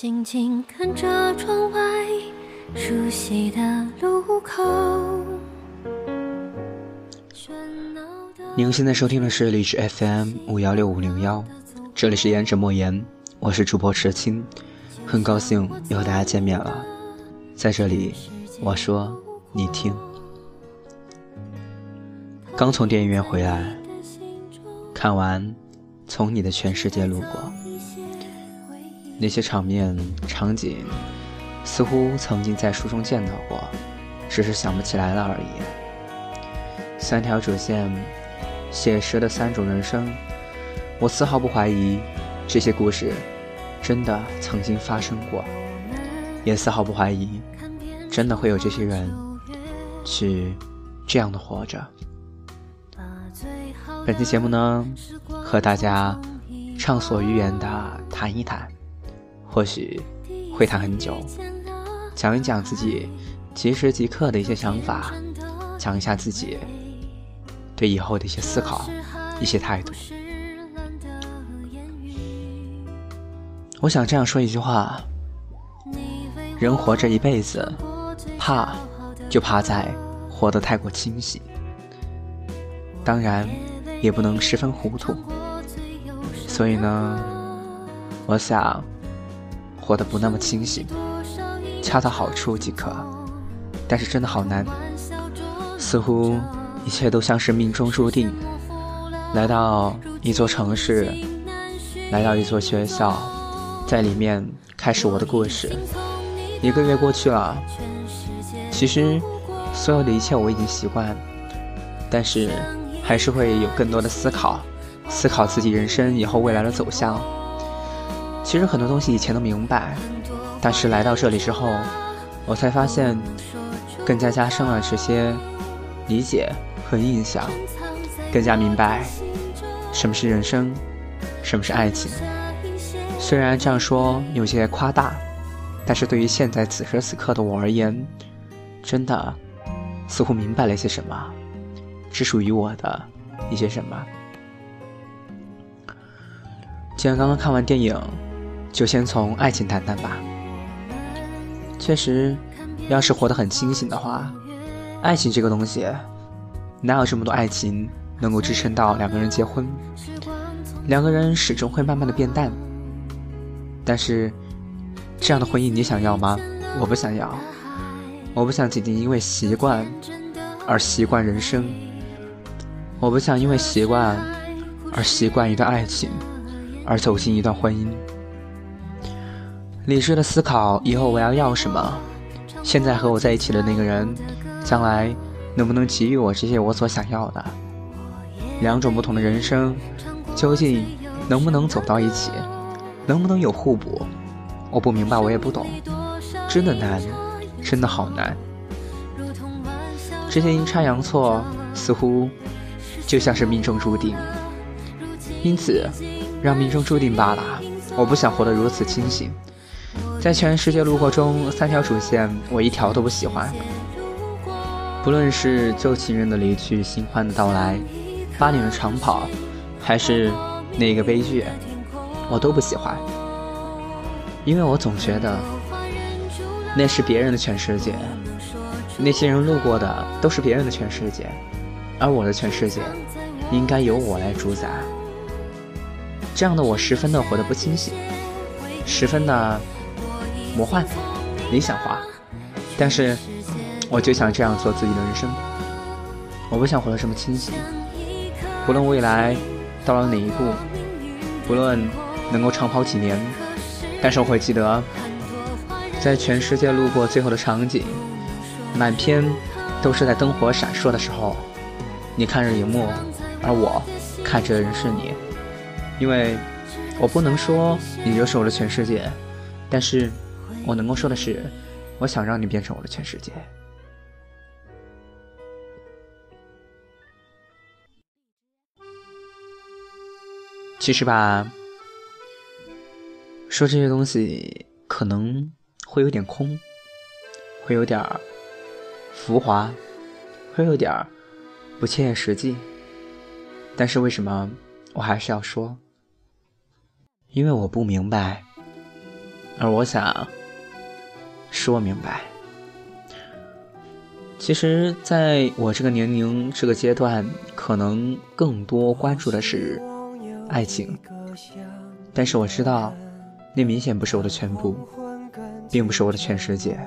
静静看着窗外熟悉的路口。您现在收听的是荔枝 FM 五幺六五零幺，这里是言者莫言，我是主播池青，很高兴又和大家见面了，在这里我说你听。刚从电影院回来，看完《从你的全世界路过》，那些场面场景，似乎曾经在书中见到过，只是想不起来了而已。三条主线，写实的三种人生，我丝毫不怀疑这些故事真的曾经发生过，也丝毫不怀疑真的会有这些人去这样的活着。本期节目呢，和大家畅所欲言的谈一谈，或许会谈很久，讲一讲自己即时即刻的一些想法，讲一下自己对以后的一些思考、一些态度。我想这样说一句话：人活着一辈子，怕就怕在活得太过清醒。当然。也不能十分糊涂，所以呢，我想活得不那么清醒，恰到好处即可。但是真的好难，似乎一切都像是命中注定。来到一座城市，来到一座学校，在里面开始我的故事。一个月过去了，其实所有的一切我已经习惯，但是。还是会有更多的思考，思考自己人生以后未来的走向。其实很多东西以前都明白，但是来到这里之后，我才发现，更加加深了这些理解和印象，更加明白什么是人生，什么是爱情。虽然这样说有些夸大，但是对于现在此时此刻的我而言，真的似乎明白了些什么。只属于我的一些什么？既然刚刚看完电影，就先从爱情谈谈吧。确实，要是活得很清醒的话，爱情这个东西，哪有这么多爱情能够支撑到两个人结婚？两个人始终会慢慢的变淡。但是，这样的婚姻你想要吗？我不想要。我不想仅仅因为习惯而习惯人生。我不想因为习惯而习惯一段爱情，而走进一段婚姻。理智的思考以后我要要什么，现在和我在一起的那个人，将来能不能给予我这些我所想要的？两种不同的人生，究竟能不能走到一起？能不能有互补？我不明白，我也不懂，真的难，真的好难。这些阴差阳错，似乎。就像是命中注定，因此让命中注定罢了。我不想活得如此清醒。在全世界路过中，三条主线我一条都不喜欢。不论是旧情人的离去、新欢的到来、八年的长跑，还是那个悲剧，我都不喜欢。因为我总觉得那是别人的全世界，那些人路过的都是别人的全世界。而我的全世界，应该由我来主宰。这样的我十分的活得不清醒，十分的魔幻、理想化。但是，我就想这样做自己的人生。我不想活得这么清醒。不论未来到了哪一步，不论能够长跑几年，但是我会记得，在全世界路过最后的场景，满篇都是在灯火闪烁的时候。你看着荧幕，而我看着的人是你，因为我不能说你就是我的全世界，但是我能够说的是，我想让你变成我的全世界。其实吧，说这些东西可能会有点空，会有点浮华，会有点不切实际，但是为什么我还是要说？因为我不明白，而我想说明白。其实，在我这个年龄、这个阶段，可能更多关注的是爱情，但是我知道，那明显不是我的全部，并不是我的全世界。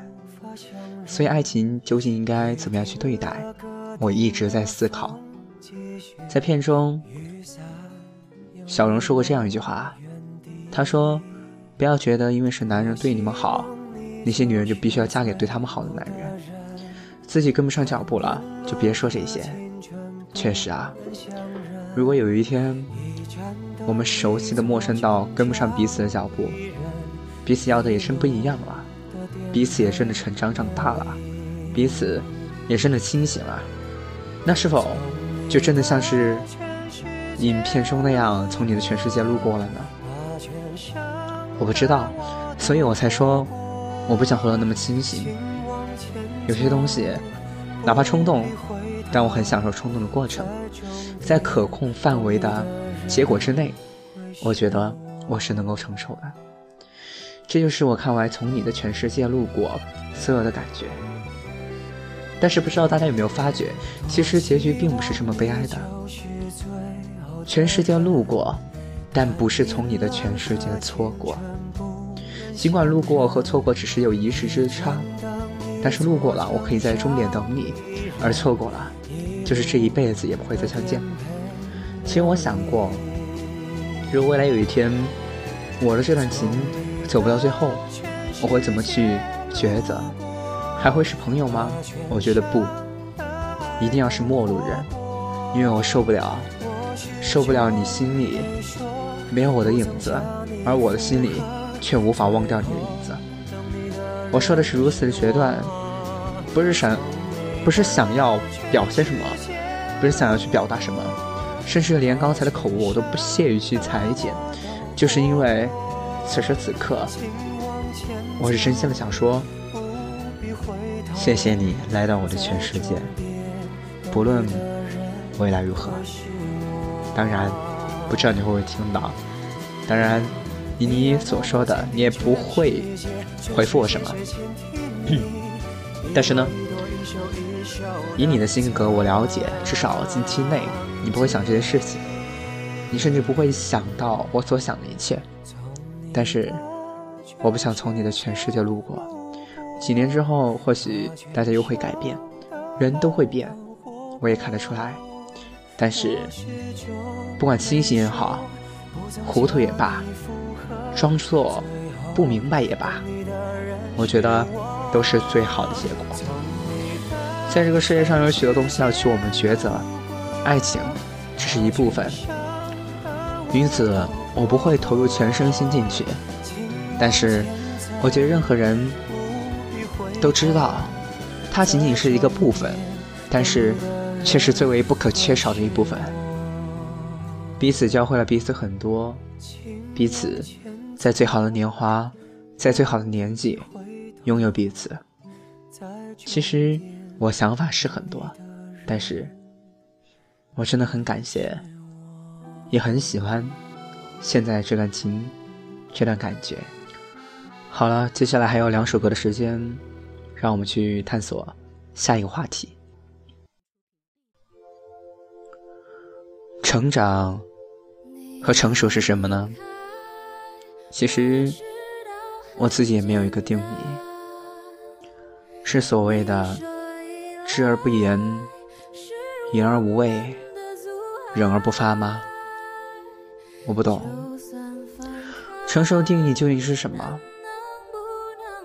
所以，爱情究竟应该怎么样去对待？我一直在思考。在片中，小荣说过这样一句话，他说：“不要觉得因为是男人对你们好，那些女人就必须要嫁给对他们好的男人。自己跟不上脚步了，就别说这些。确实啊，如果有一天我们熟悉的陌生到跟不上彼此的脚步，彼此要的也真不一样了，彼此也真的成长长大了，彼此也真的清醒了，那是否？”就真的像是影片中那样从你的全世界路过了呢？我不知道，所以我才说我不想活得那么清醒。有些东西，哪怕冲动，但我很享受冲动的过程，在可控范围的结果之内，我觉得我是能够承受的。这就是我看完从你的全世界路过所有的感觉。但是不知道大家有没有发觉，其实结局并不是这么悲哀的。全世界路过，但不是从你的全世界错过。尽管路过和错过只是有一时之差，但是路过了，我可以在终点等你；而错过了，就是这一辈子也不会再相见。其实我想过，如果未来有一天，我的这段情走不到最后，我会怎么去抉择？还会是朋友吗？我觉得不，一定要是陌路人，因为我受不了，受不了你心里没有我的影子，而我的心里却无法忘掉你的影子。我说的是如此的决断，不是想，不是想要表现什么，不是想要去表达什么，甚至连刚才的口误我都不屑于去裁剪，就是因为此时此刻，我是真心的想说。谢谢你来到我的全世界，不论未来如何，当然不知道你会不会听到，当然以你所说的，你也不会回复我什么。但是呢，以你的性格，我了解，至少近期内你不会想这些事情，你甚至不会想到我所想的一切。但是，我不想从你的全世界路过。几年之后，或许大家又会改变，人都会变，我也看得出来。但是，不管清醒也好，糊涂也罢，装作不明白也罢，我觉得都是最好的结果。在这个世界上，有许多东西要去我们抉择，爱情只是一部分。因此，我不会投入全身心进去。但是，我觉得任何人。都知道，它仅仅是一个部分，但是却是最为不可缺少的一部分。彼此教会了彼此很多，彼此在最好的年华，在最好的年纪拥有彼此。其实我想法是很多，但是我真的很感谢，也很喜欢现在这段情，这段感觉。好了，接下来还有两首歌的时间。让我们去探索下一个话题。成长和成熟是什么呢？其实我自己也没有一个定义，是所谓的知而不言、言而无味、忍而不发吗？我不懂，成熟定义究竟是什么？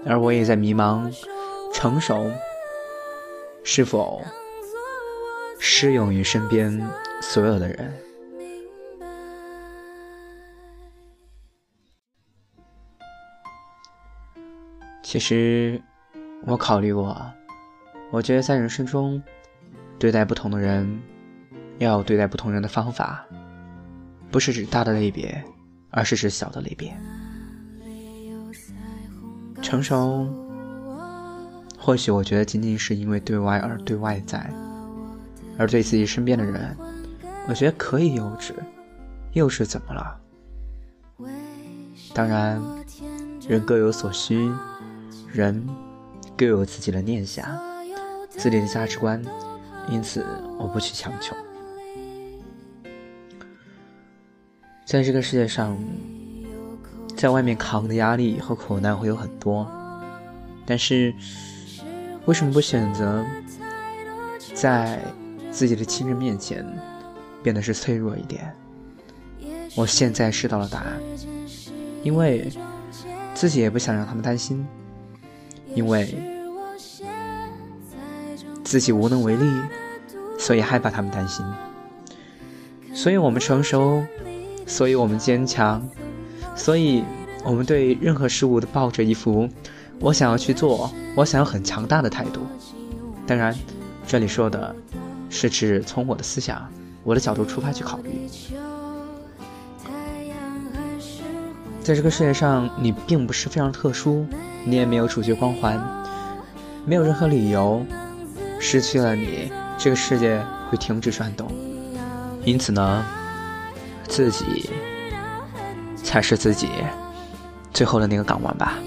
而我也在迷茫。成熟是否适用于身边所有的人？其实我考虑过，我觉得在人生中对待不同的人，要对待不同人的方法，不是指大的类别，而是指小的类别。成熟。或许我觉得仅仅是因为对外而对外在，而对自己身边的人，我觉得可以幼稚，幼稚怎么了？当然，人各有所需，人各有自己的念想，自己的价值观，因此我不去强求。在这个世界上，在外面扛的压力和苦难会有很多，但是为什么不选择在自己的亲人面前变得是脆弱一点？我现在知道了答案，因为自己也不想让他们担心，因为自己无能为力，所以害怕他们担心，所以我们成熟。所以我们坚强，所以我们对任何事物都抱着一副我想要去做，我想要很强大的态度。当然，这里说的是指从我的思想、我的角度出发去考虑。在这个世界上，你并不是非常特殊，你也没有主角光环，没有任何理由失去了你，这个世界会停止转动。因此呢？自己才是自己最后的那个港湾吧。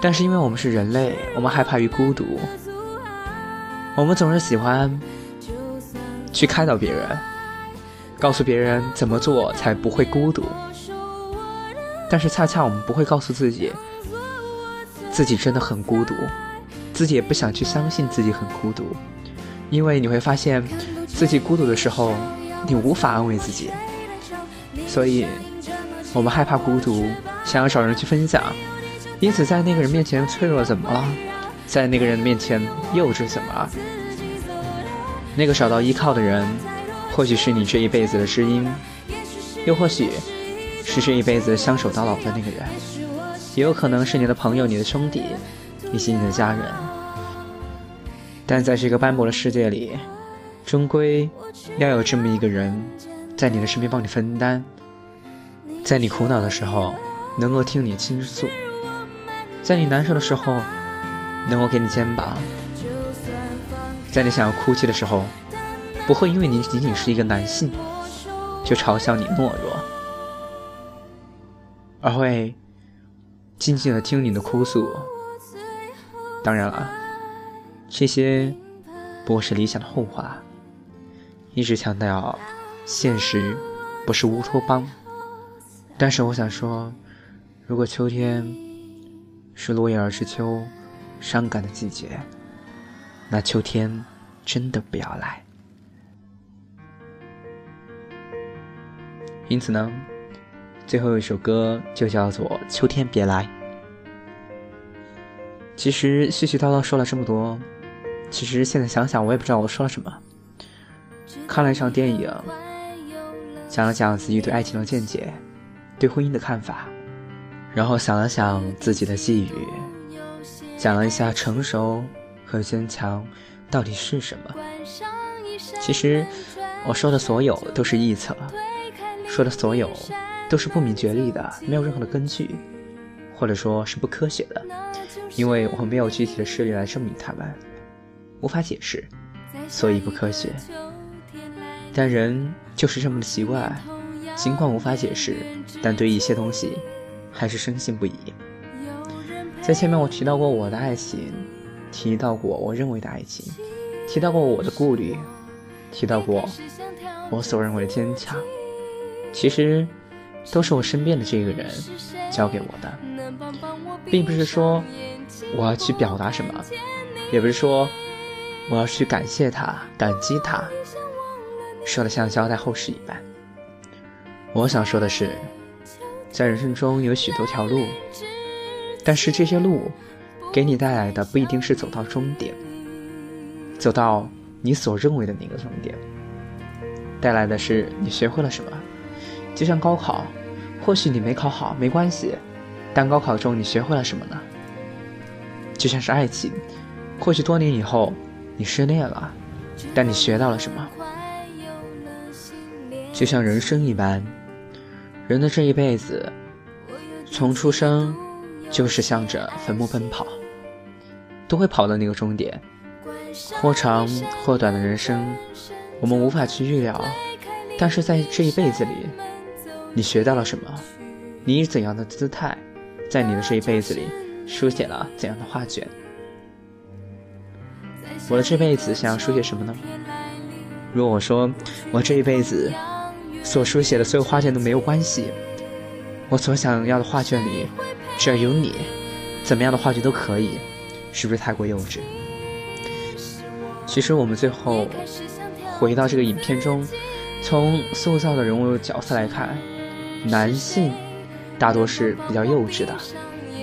但是因为我们是人类，我们害怕于孤独，我们总是喜欢去开导别人，告诉别人怎么做才不会孤独。但是恰恰我们不会告诉自己，自己真的很孤独，自己也不想去相信自己很孤独，因为你会发现自己孤独的时候。你无法安慰自己，所以我们害怕孤独，想要找人去分享，因此在那个人面前脆弱怎么了？在那个人面前幼稚怎么了？那个找到依靠的人，或许是你这一辈子的知音，又或许是这一辈子相守到老的那个人，也有可能是你的朋友、你的兄弟，以及你的家人。但在这个斑驳的世界里。终归要有这么一个人，在你的身边帮你分担，在你苦恼的时候能够听你倾诉，在你难受的时候能够给你肩膀，在你想要哭泣的时候，不会因为你仅仅是一个男性就嘲笑你懦弱，而会静静的听你的哭诉。当然了，这些不过是理想的后话。一直强调，现实不是乌托邦。但是我想说，如果秋天是落叶儿之秋，伤感的季节，那秋天真的不要来。因此呢，最后一首歌就叫做《秋天别来》。其实絮絮叨叨说了这么多，其实现在想想，我也不知道我说了什么。看了一场电影，讲了讲自己对爱情的见解，对婚姻的看法，然后想了想自己的寄语，讲了一下成熟和坚强到底是什么。其实我说的所有都是臆测，说的所有都是不明觉厉的，没有任何的根据，或者说是不科学的，因为我没有具体的事例来证明他们，无法解释，所以不科学。但人就是这么的奇怪，尽管无法解释，但对一些东西还是深信不疑。在前面我提到过我的爱情，提到过我认为的爱情，提到过我的顾虑，提到过我所认为的坚强，其实都是我身边的这个人教给我的，并不是说我要去表达什么，也不是说我要去感谢他、感激他。说的像交代后事一般。我想说的是，在人生中有许多条路，但是这些路给你带来的不一定是走到终点，走到你所认为的那个终点，带来的是你学会了什么。就像高考，或许你没考好没关系，但高考中你学会了什么呢？就像是爱情，或许多年以后你失恋了，但你学到了什么？就像人生一般，人的这一辈子，从出生就是向着坟墓奔跑，都会跑到那个终点。或长或短的人生，我们无法去预料。但是在这一辈子里，你学到了什么？你以怎样的姿态在你的这一辈子里书写了怎样的画卷？我的这辈子想要书写什么呢？如果我说我这一辈子所书写的所有画卷都没有关系，我所想要的画卷里只要有你，怎么样的画卷都可以，是不是太过幼稚？其实我们最后回到这个影片中，从塑造的人物角色来看，男性大多是比较幼稚的，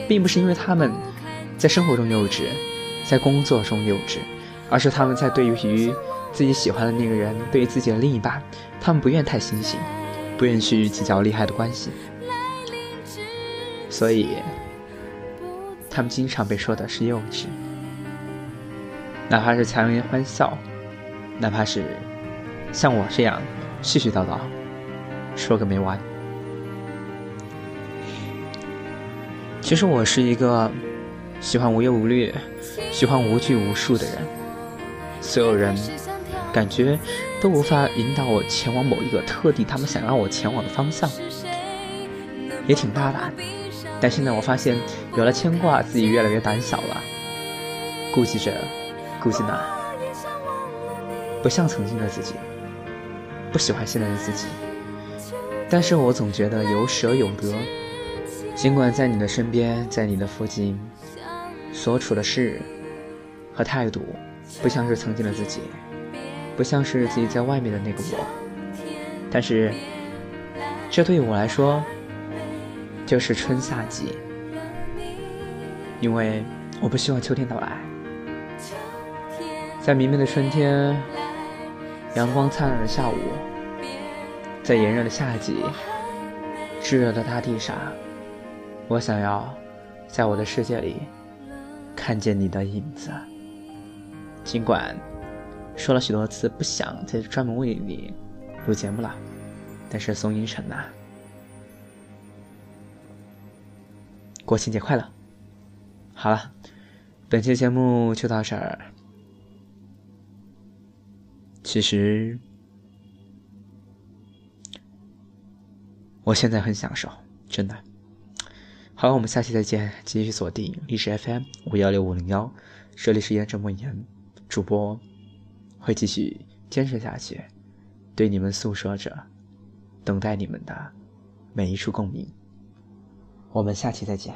并不是因为他们在生活中幼稚，在工作中幼稚，而是他们在对于自己喜欢的那个人，对于自己的另一半，他们不愿太清醒，不愿去计较利害的关系，所以他们经常被说的是幼稚。哪怕是强颜欢笑，哪怕是像我这样絮絮叨叨说个没完。其实我是一个喜欢无忧无虑、喜欢无拘无束的人。所有人感觉都无法引导我前往某一个特定他们想让我前往的方向，也挺大胆。但现在我发现，有了牵挂，自己越来越胆小了，顾忌着。顾忌那，不像曾经的自己，不喜欢现在的自己。但是我总觉得有舍有得。尽管在你的身边，在你的附近，所处的事和态度，不像是曾经的自己，不像是自己在外面的那个我。但是，这对于我来说，就是春夏季，因为我不希望秋天到来。在明媚的春天，阳光灿烂的下午，在炎热的夏季，炙热的大地上，我想要在我的世界里看见你的影子。尽管说了许多次不想再专门为你录节目了，但是宋英成呐，国庆节快乐！好了，本期节目就到这儿。其实，我现在很享受，真的。好，我们下期再见，继续锁定历史 FM 五幺六五零幺，这里是言者莫言，主播会继续坚持下去，对你们诉说着，等待你们的每一处共鸣。我们下期再见。